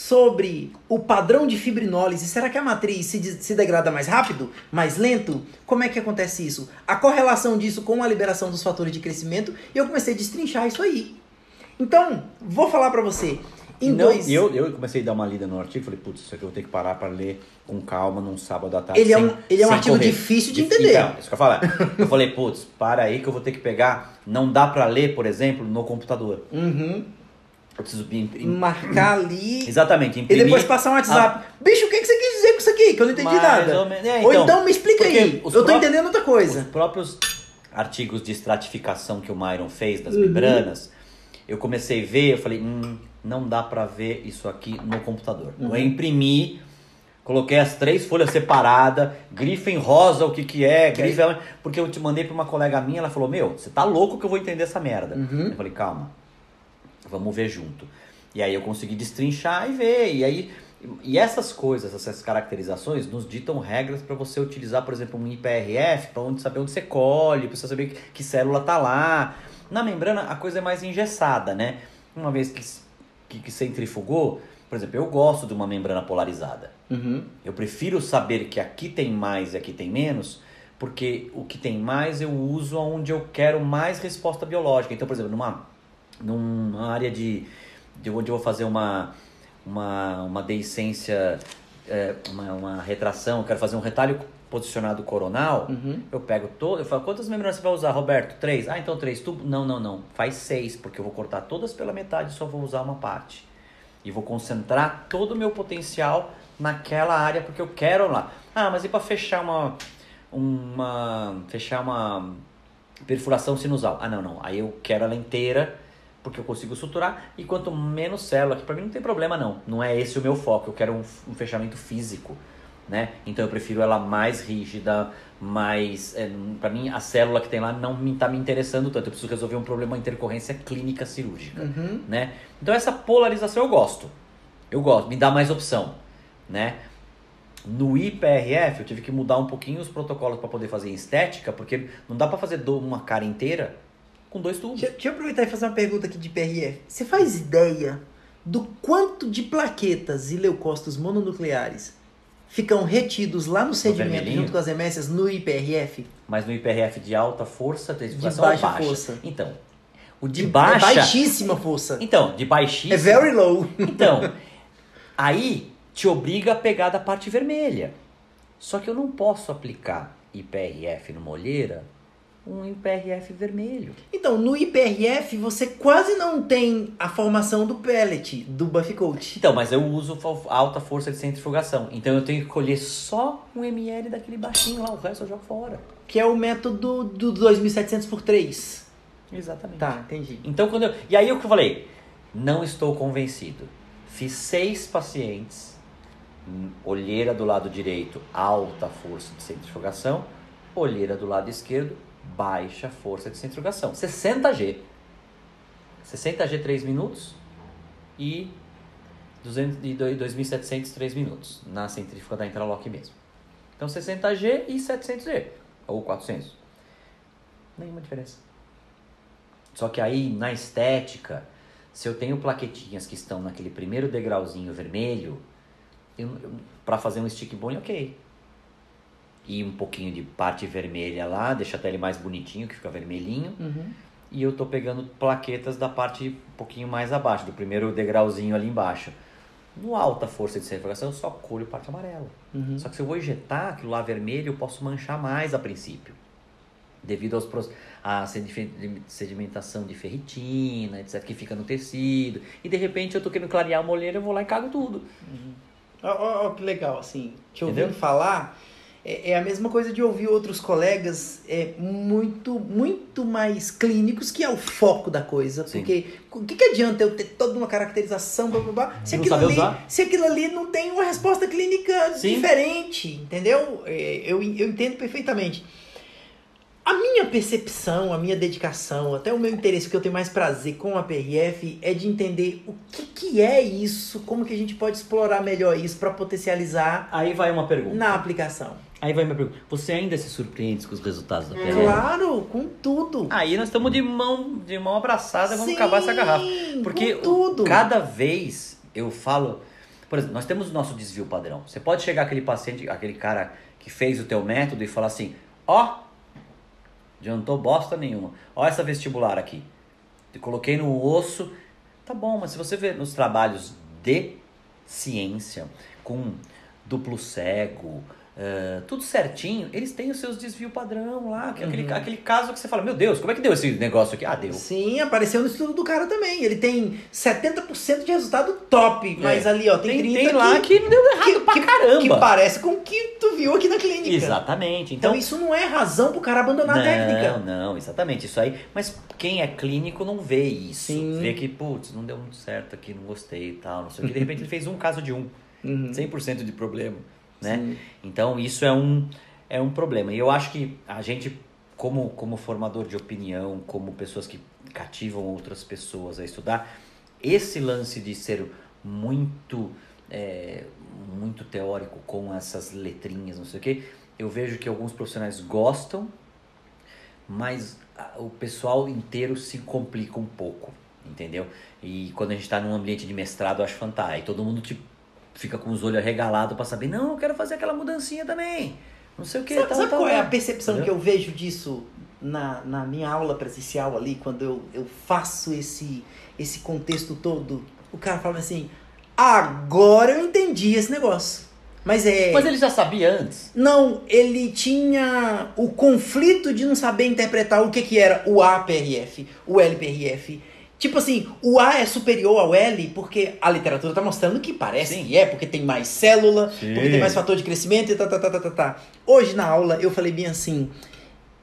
sobre o padrão de fibrinólise. Será que a matriz se, se degrada mais rápido, mais lento? Como é que acontece isso? A correlação disso com a liberação dos fatores de crescimento. E eu comecei a destrinchar isso aí. Então, vou falar pra você. Em não- dois... Eu, eu comecei a dar uma lida no artigo, falei, putz, isso aqui eu vou ter que parar para ler com calma num sábado à tarde. Ele é sem- um- ele é um artigo correr. difícil de entender. Então, isso que eu falar. Eu falei, putz, para aí que eu vou ter que pegar. Não dá para ler, por exemplo, no computador. Uhum. Eu preciso imprimir. Marcar ali... (clears throat) Exatamente, E imprimir. depois passar um WhatsApp. Bicho, o que, que você quis dizer com isso aqui? Que eu não entendi Mais nada. ou menos. É, Ou então, então me explica aí. os Eu tô entendendo outra Os coisa. próprios artigos de estratificação que o Myron fez das Uhum. membranas, eu comecei a ver, eu falei, hum, não dá para ver isso aqui no computador. Uhum. Eu imprimi, coloquei as três folhas separadas, grife em rosa, o que que é, grife... Porque eu te mandei para uma colega minha, ela falou, meu, você tá louco que eu vou entender essa merda. Uhum. Eu falei, calma, vamos ver junto. E aí eu consegui destrinchar e ver, e aí... E essas coisas, essas caracterizações, nos ditam regras para você utilizar, por exemplo, um IPRF, para onde saber onde você colhe, para você saber que, que célula tá lá. Na membrana a coisa é mais engessada, né? Uma vez que, que, que centrifugou, por exemplo, eu gosto de uma membrana polarizada. Uhum. Eu prefiro saber que aqui tem mais e aqui tem menos, porque o que tem mais eu uso onde eu quero mais resposta biológica. Então, por exemplo, numa, numa área de, de onde eu vou fazer uma, uma, uma deiscência, é, uma, uma retração, eu quero fazer um retalho posicionado coronal, Uhum. eu pego todo, eu falo, quantas membranas você vai usar, Roberto? Três? Ah, então três tubos? Não, não, não. Faz seis, porque eu vou cortar todas pela metade e só vou usar uma parte. E vou concentrar todo o meu potencial naquela área, porque eu quero lá. Ah, mas e para fechar uma, uma, fechar uma perfuração sinusal? Ah, não, não. Aí eu quero ela inteira, porque eu consigo suturar. E quanto menos célula, que para mim não tem problema não. Não é esse o meu foco. Eu quero um, um fechamento físico né? Então eu prefiro ela mais rígida, mais. É, para mim, a célula que tem lá não me, tá me interessando tanto. Eu preciso resolver um problema, uma intercorrência clínica cirúrgica, Uhum. né? Então essa polarização eu gosto. Eu gosto, me dá mais opção, né? No IPRF eu tive que mudar um pouquinho os protocolos para poder fazer estética, porque não dá para fazer uma cara inteira com dois tubos. Deixa, deixa eu aproveitar e fazer uma pergunta aqui de PRF. Você faz ideia do quanto de plaquetas e leucócitos mononucleares ficam retidos lá no sedimento junto com as hemécias no IPRF? Mas no IPRF de alta força, tem De baixa baixa. força. Então, o de É baixa. baixíssima força. Então, de baixíssimo. É very low. (laughs) Então, aí te obriga a pegar da parte vermelha. Só que eu não posso aplicar IPRF numa olheira um IPRF vermelho. Então, no IPRF você quase não tem a formação do pellet, do buff coat. Então, mas eu uso alta força de centrifugação. Então eu tenho que colher só um ml daquele baixinho lá, o resto eu jogo fora. Que é o método do 2700 por 3. Exatamente. Tá, entendi. Então quando eu... E aí o que eu falei? Não estou convencido. Fiz seis pacientes, olheira do lado direito, alta força de centrifugação, olheira do lado esquerdo, baixa força de centrifugação. 60G. 60G 3 minutos e 200 e 2.700 3 minutos na centrífuga da Intralock mesmo. Então 60G e 700G ou 400. Nenhuma diferença. Só que aí na estética, se eu tenho plaquetinhas que estão naquele primeiro degrauzinho vermelho, para fazer um stick bone, ok. E um pouquinho de parte vermelha lá, deixa até ele mais bonitinho, que fica vermelhinho. Uhum. E eu tô pegando plaquetas da parte um pouquinho mais abaixo, do primeiro degrauzinho ali embaixo. No alta força de centrifugação, eu só colho parte amarela. Uhum. Só que se eu vou injetar aquilo lá vermelho, eu posso manchar mais a princípio. Devido aos pros- à sedi- sedimentação de ferritina, etc., que fica no tecido. E de repente eu tô querendo clarear uma olheira, eu vou lá e cago tudo. Ó, ó, ó, que legal, assim, te ouvindo falar, é, é a mesma coisa de ouvir outros colegas é, muito, muito mais clínicos, que é o foco da coisa. Sim. Porque o que, que adianta eu ter toda uma caracterização, blá, blá, blá, se, Não aquilo ali, usar? se aquilo ali não tem uma resposta clínica Sim. diferente, entendeu? É, eu, eu entendo perfeitamente. A minha percepção, a minha dedicação, até o meu interesse, o que eu tenho mais prazer com a PRF é de entender o que, que é isso, como que a gente pode explorar melhor isso para potencializar Aí vai uma pergunta. na aplicação. Aí vai uma pergunta. Você ainda se surpreende com os resultados da PRF? Claro, com tudo. Aí nós estamos de mão, de mão abraçada, vamos Sim, acabar essa garrafa. Porque com tudo. cada vez eu falo. Por exemplo, nós temos o nosso desvio padrão. Você pode chegar aquele paciente, aquele cara que fez o teu método e falar assim: ó, adiantou bosta nenhuma. Ó, essa vestibular aqui. Eu coloquei no osso. Tá bom, mas se você ver nos trabalhos de ciência, com duplo cego, eh, tudo certinho, eles têm os seus desvio padrão lá. Que é aquele, Uhum. aquele caso que você fala: meu Deus, como é que deu esse negócio aqui? Ah, deu. Sim, apareceu no estudo do cara também. Ele tem 70% de resultado top, mas É. ali, ó, tem, Tem, 30 tem lá que, não deu errado pra caramba. que parece com o que tu viu aqui na clínica. Exatamente. Então, Então, isso não é razão pro cara abandonar não, a técnica. não, exatamente. Isso aí. Mas quem é clínico não vê isso. Sim. Vê que, putz, não deu muito certo aqui, não gostei e tal, não sei o que. De repente ele fez um caso de um. Uhum. 100% de problema, né? Sim. Então isso é um, é um problema. E eu acho que a gente, como, como formador de opinião, como pessoas que cativam outras pessoas a estudar, esse lance de ser muito, é, muito teórico com essas letrinhas, não sei o quê, eu vejo que alguns profissionais gostam, mas o pessoal inteiro se complica um pouco, entendeu? E quando a gente está num ambiente de mestrado, eu acho fantástico. Aí todo mundo tipo, fica com os olhos arregalados para saber, não, eu quero fazer aquela mudancinha também. Não sei o que. Sabe, tal, sabe tal, qual é a percepção Entendeu? que eu vejo disso na, na minha aula presencial ali, quando eu, eu faço esse, esse contexto todo? O cara fala assim, agora eu entendi esse negócio. Mas é... Mas ele já sabia antes. Não, ele tinha o conflito de não saber interpretar o que, que era o APRF, o LPRF. Tipo assim, o A é superior ao L porque a literatura tá mostrando que parece Sim. que é, porque tem mais célula, Sim. porque tem mais fator de crescimento e tá, tá, tá, tá, tá, tá. Hoje na aula eu falei bem assim,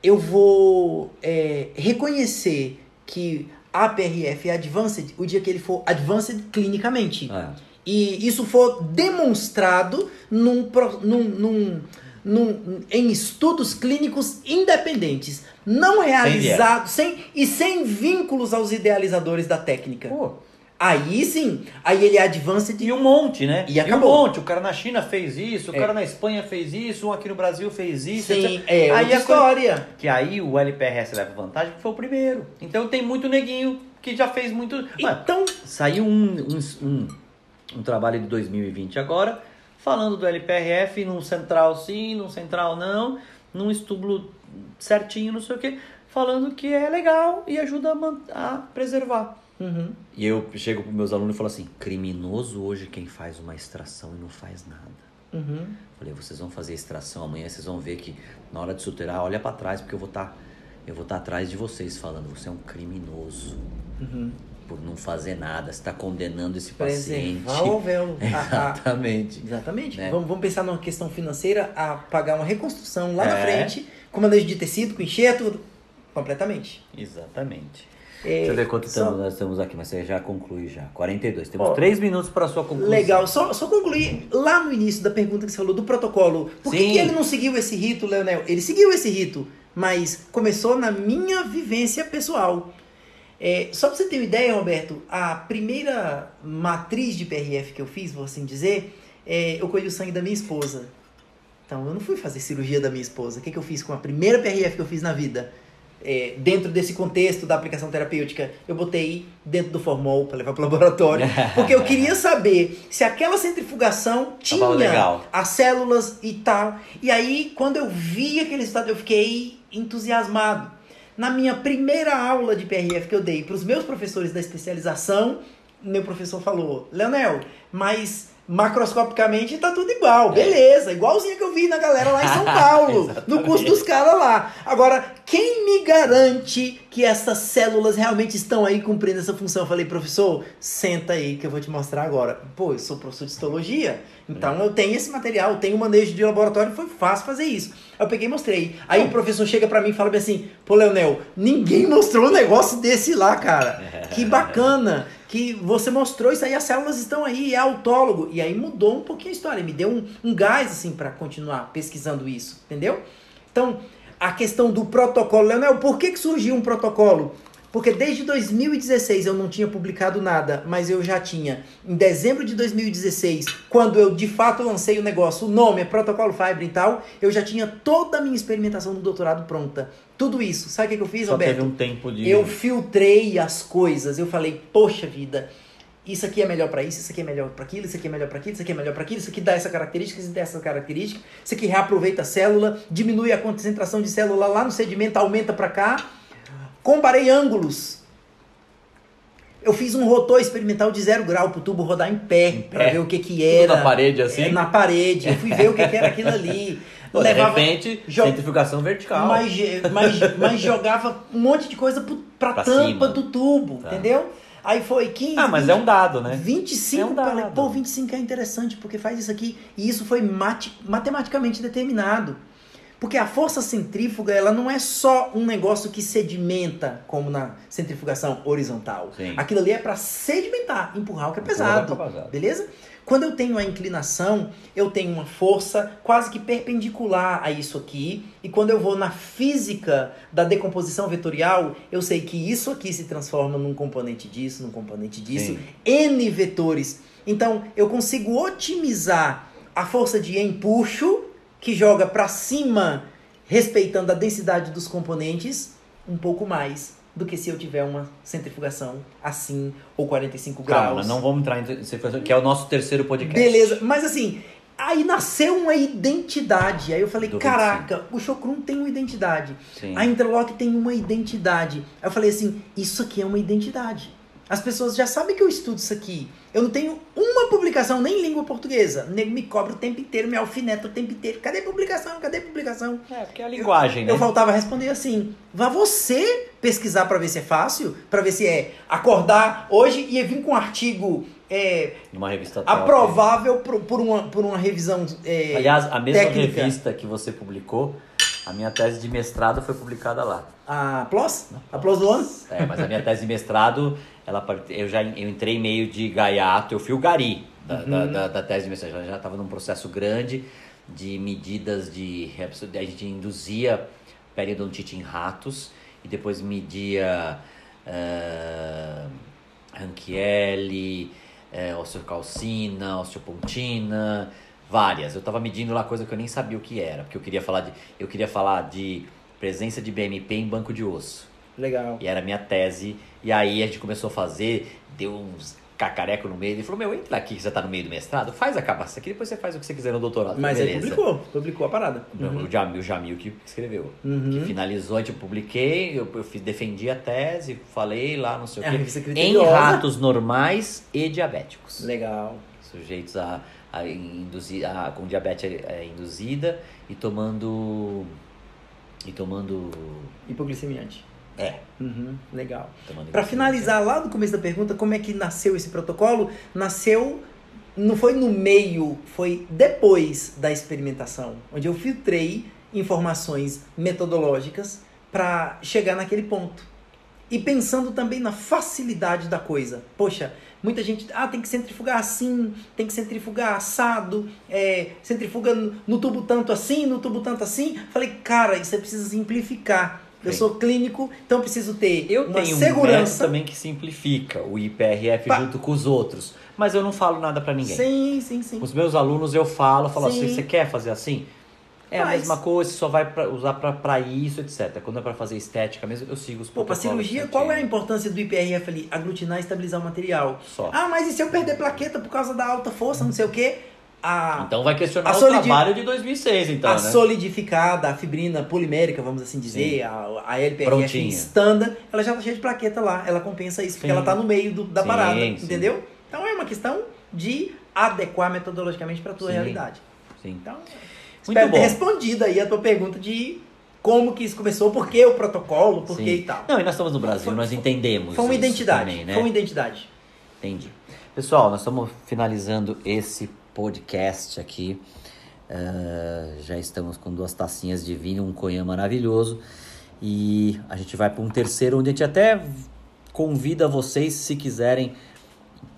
eu vou é, reconhecer que APRF é advanced o dia que ele for advanced clinicamente Ah, e isso for demonstrado num, num- num- num- em estudos clínicos independentes, não realizados sem, e sem vínculos aos idealizadores da técnica. Pô, Aí sim, aí ele é advanced e um monte, né? E um acabou. monte. O cara na China fez isso, o É. cara na Espanha fez isso, um aqui no Brasil fez isso. Sim, etc. é aí a coisa- história. Que aí o LPRS leva vantagem porque foi o primeiro. Então tem muito neguinho que já fez muito. Então, Saiu um, um, um, um trabalho de 2020 agora, falando do LPRF num central sim, num central não, num estudo certinho, não sei o que, falando que é legal e ajuda a, a preservar. uhum, E eu chego para meus alunos e falo assim: criminoso hoje quem faz uma extração e não faz nada. uhum. Falei, vocês vão fazer extração amanhã, vocês vão ver que na hora de suturar, olha para trás, porque eu vou estar eu vou estar atrás de vocês falando, você é um criminoso Uhum. Por não fazer nada, você está condenando esse paciente. Preservar o véu. A- a- Exatamente. Exatamente. Né? Vamos, vamos pensar numa questão financeira a pagar uma reconstrução lá na É. frente, com manejo de tecido, com enxerto, completamente. Exatamente. É, Deixa eu ver quanto só- tempo nós estamos aqui, mas você já conclui já. 42. Temos Ó, 3 minutos para a sua conclusão. Legal, só, só concluir lá no início da pergunta que você falou do protocolo. Por Sim. que ele não seguiu esse rito, Leonel? Ele seguiu esse rito, mas começou na minha vivência pessoal. É, só pra você ter uma ideia, Roberto, a primeira matriz de PRF que eu fiz, vou assim dizer, é, eu colhi o sangue da minha esposa. Então, eu não fui fazer cirurgia da minha esposa. O que, que eu fiz com a primeira PRF que eu fiz na vida? É, dentro desse contexto da aplicação terapêutica, eu botei dentro do formol para levar para o laboratório. (laughs) Porque eu queria saber se aquela centrifugação tinha legal. as células e tal. E aí, quando eu vi aquele resultado, eu fiquei entusiasmado. Na minha primeira aula de PRF que eu dei para os meus professores da especialização, meu professor falou: Leonel, mas macroscopicamente tá tudo igual, É. beleza, igualzinho que eu vi na galera lá em São (laughs) Paulo, no curso dos caras lá. Agora, quem me garante que essas células realmente estão aí cumprindo essa função? Eu falei, professor, senta aí que eu vou te mostrar agora. Pô, eu sou professor de histologia, então eu tenho esse material, tenho manejo de laboratório, foi fácil fazer isso. Eu peguei e mostrei. Aí o professor chega pra mim e fala assim: pô, Leonel, ninguém (laughs) mostrou um negócio desse lá, cara. (laughs) Que bacana que você mostrou isso aí, as células estão aí, é autólogo. E aí mudou um pouquinho a história, me deu um, um gás, assim, pra continuar pesquisando isso, entendeu? Então, a questão do protocolo. Leonel, por que, que surgiu um protocolo? Porque desde 2016 eu não tinha publicado nada, mas eu já tinha, em dezembro de 2016, quando eu de fato lancei o negócio, o nome é Protocolo Fibre e tal, eu já tinha toda a minha experimentação do doutorado pronta. Tudo isso. Sabe o que, que eu fiz, Só Roberto? teve um tempo de. Eu filtrei as coisas. Eu falei, poxa vida, isso aqui é melhor pra isso, isso aqui é melhor pra aquilo, isso aqui é melhor pra aquilo, isso aqui é melhor pra aquilo, isso aqui dá essa característica, isso dá essa característica, isso aqui reaproveita a célula, diminui a concentração de célula lá no sedimento, aumenta pra cá. Comparei ângulos. Eu fiz um rotor experimental de zero grau pro tubo rodar em pé, pra pé. ver o que que Tudo era. na parede, assim? É, na parede. Eu fui ver o que que era aquilo (laughs) ali. Pô, Levava- de repente, jo- centrifugação vertical. mas, mas, mas jogava um monte de coisa pro, pra, Pra tampa cima. do tubo, Tá. entendeu? Aí foi 15. Ah, mas 20, é um dado, né? 25, É um falei, dado. pô, 25 é interessante porque faz isso aqui. E isso foi mate- matematicamente determinado. Porque a força centrífuga, ela não é só um negócio que sedimenta, como na centrifugação horizontal. Sim. Aquilo ali é para sedimentar, empurrar o que é Empurrar pesado. o que é pesado. Beleza? Quando eu tenho a inclinação, eu tenho uma força quase que perpendicular a isso aqui. E quando eu vou na física da decomposição vetorial, eu sei que isso aqui se transforma num componente disso, num componente disso. Sim. N vetores. Então, eu consigo otimizar a força de empuxo, que joga para cima, respeitando a densidade dos componentes, um pouco mais do que se eu tiver uma centrifugação assim, ou 45 Calma, graus. não vamos entrar em centrifugação, que é o nosso terceiro podcast. Beleza, mas assim, aí nasceu uma identidade. Aí eu falei, Do caraca, o Chocrum tem uma identidade. Sim. A Interlock tem uma identidade. Aí eu falei assim, isso aqui é uma identidade. As pessoas já sabem que eu estudo isso aqui. Eu não tenho uma publicação nem em língua portuguesa. O nego me cobra o tempo inteiro, me alfineta o tempo inteiro. Cadê publicação? Cadê publicação? É, porque é a linguagem, né? Eu faltava responder assim: vá você pesquisar pra ver se é fácil, pra ver se é acordar hoje e vir com um artigo é, Numa revista top. aprovável por, por uma, por uma revisão. é, Aliás, a mesma técnica. revista que você publicou, a minha tese de mestrado foi publicada lá. A PLOS? A PLOS do ano? É, mas a minha tese de mestrado, ela, eu já eu entrei meio de gaiato, eu fui o gari da, Uhum. da, da- da tese de mestrado. Eu já estava num processo grande de medidas de. A gente induzia periodontite em ratos e depois media uh, Ranchielli, eh, osteocalcina, osteopontina, várias. Eu estava medindo lá coisa que eu nem sabia o que era, porque eu queria falar de, eu queria falar de presença de BMP em banco de osso. Legal. E era a minha tese. E aí a gente começou a fazer, deu uns cacareco no meio. Ele falou: Meu, entra aqui que você tá no meio do mestrado, faz a capacidade aqui, depois você faz o que você quiser no doutorado. Mas Beleza. ele publicou, publicou a parada. O Jamil, o Jamil que escreveu. Uhum. Que finalizou, gente publiquei, eu, eu fiz, defendi a tese, falei lá, não sei É o a quê. Em ratos normais e diabéticos. Legal. Sujeitos a, a a, com diabetes é, induzida e tomando. E tomando. Hipoglicemiante. É, Uhum, legal. Para finalizar lá no começo da pergunta, como é que nasceu esse protocolo? Nasceu, não foi no meio, foi depois da experimentação, onde eu filtrei informações metodológicas para chegar naquele ponto. E pensando também na facilidade da coisa. Poxa, muita gente, ah, tem que centrifugar assim, tem que centrifugar assado, é, centrifuga no, tubo tanto assim, no tubo tanto assim. Falei, cara, isso você precisa simplificar. Eu Sim. sou clínico, então preciso ter Eu uma tenho um segurança. também que simplifica o IPRF Pa- junto com os outros, mas eu não falo nada pra ninguém. Sim, sim, sim. Com os meus alunos eu falo, falo Sim. assim, você quer fazer assim? É a Faz. mesma coisa, só vai pra, usar pra, pra isso, etc. Quando é pra fazer estética mesmo, eu sigo os Pô, pra protocolos cirurgia, qual é a importância do IPRF ali? Aglutinar e estabilizar o material. Só. Ah, mas e se eu perder plaqueta por causa da alta força, não sei o quê? A, Então vai questionar a o trabalho de 2006, então, a né? solidificada, a fibrina polimérica, vamos assim dizer, a, a LPRF Prontinha. standard, ela já tá cheia de plaqueta lá. Ela compensa isso, porque Sim. ela tá no meio do- da Sim, parada, entendeu? Então é uma questão de adequar metodologicamente pra tua Sim. realidade. Sim. Então, Muito espero ter bom. respondido aí a tua pergunta de como que isso começou, por que o protocolo, por Sim. que e tal. Não, e nós estamos no Brasil, Foi- nós entendemos Foi uma identidade. também, né? Foi uma identidade. Entendi. Pessoal, nós estamos finalizando esse podcast aqui. Ah, já estamos com duas tacinhas de vinho, um conhã maravilhoso. E a gente vai para um terceiro, onde a gente até convida vocês, se quiserem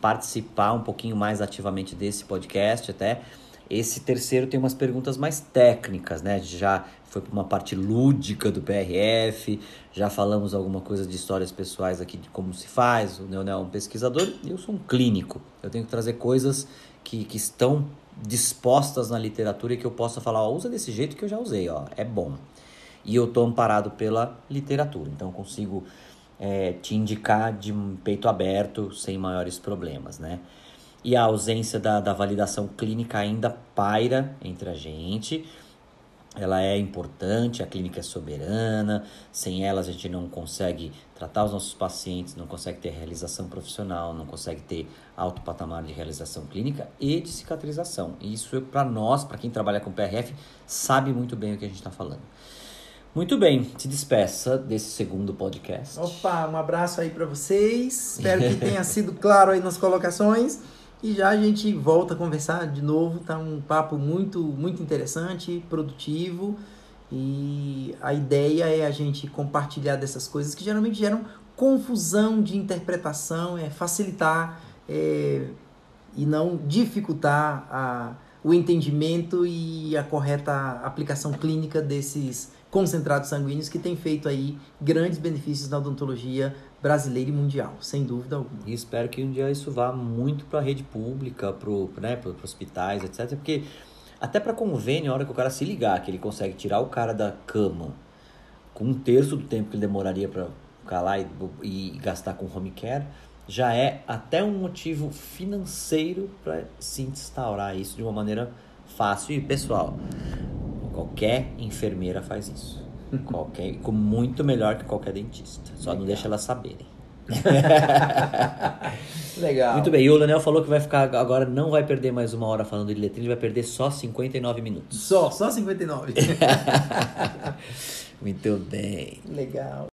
participar um pouquinho mais ativamente desse podcast, até Esse terceiro tem umas perguntas mais técnicas, né? Já foi para uma parte lúdica do PRF, já falamos alguma coisa de histórias pessoais aqui de como se faz. O Neonel é um pesquisador eu sou um clínico. Eu tenho que trazer coisas que, que estão dispostas na literatura e que eu possa falar, ó, usa desse jeito que eu já usei, ó, é bom. E eu estou amparado pela literatura, então eu consigo é, te indicar de peito aberto, sem maiores problemas, né? E a ausência da, da validação clínica ainda paira entre a gente, ela é importante, a clínica é soberana, sem ela a gente não consegue tratar os nossos pacientes, não consegue ter realização profissional, não consegue ter alto patamar de realização clínica e de cicatrização. E isso para nós, para quem trabalha com PRF, sabe muito bem o que a gente está falando. Muito bem, se despeça desse segundo podcast. Opa, um abraço aí para vocês. Espero que tenha sido claro aí nas colocações. E já a gente volta a conversar de novo. Tá um papo muito, muito interessante, produtivo. E a ideia é a gente compartilhar dessas coisas que geralmente geram confusão de interpretação, é facilitar é, e não dificultar a, o entendimento e a correta aplicação clínica desses concentrados sanguíneos que tem feito aí grandes benefícios na odontologia brasileira e mundial, sem dúvida alguma. E espero que um dia isso vá muito para a rede pública, para né, os hospitais, etc. Porque até para convênio, a hora que o cara se ligar, que ele consegue tirar o cara da cama com um terço do tempo que ele demoraria para ficar lá e, e gastar com home care, já é até um motivo financeiro para se instaurar isso de uma maneira fácil. E pessoal, Qualquer enfermeira faz isso. Qualquer, com muito melhor que qualquer dentista. Só Legal. não deixa elas saberem. (laughs) Legal. Muito bem. E o Leonel falou que vai ficar agora, não vai perder mais uma hora falando de letrinha, ele vai perder só 59 minutos. Só, só 59. (laughs) Muito bem. Legal.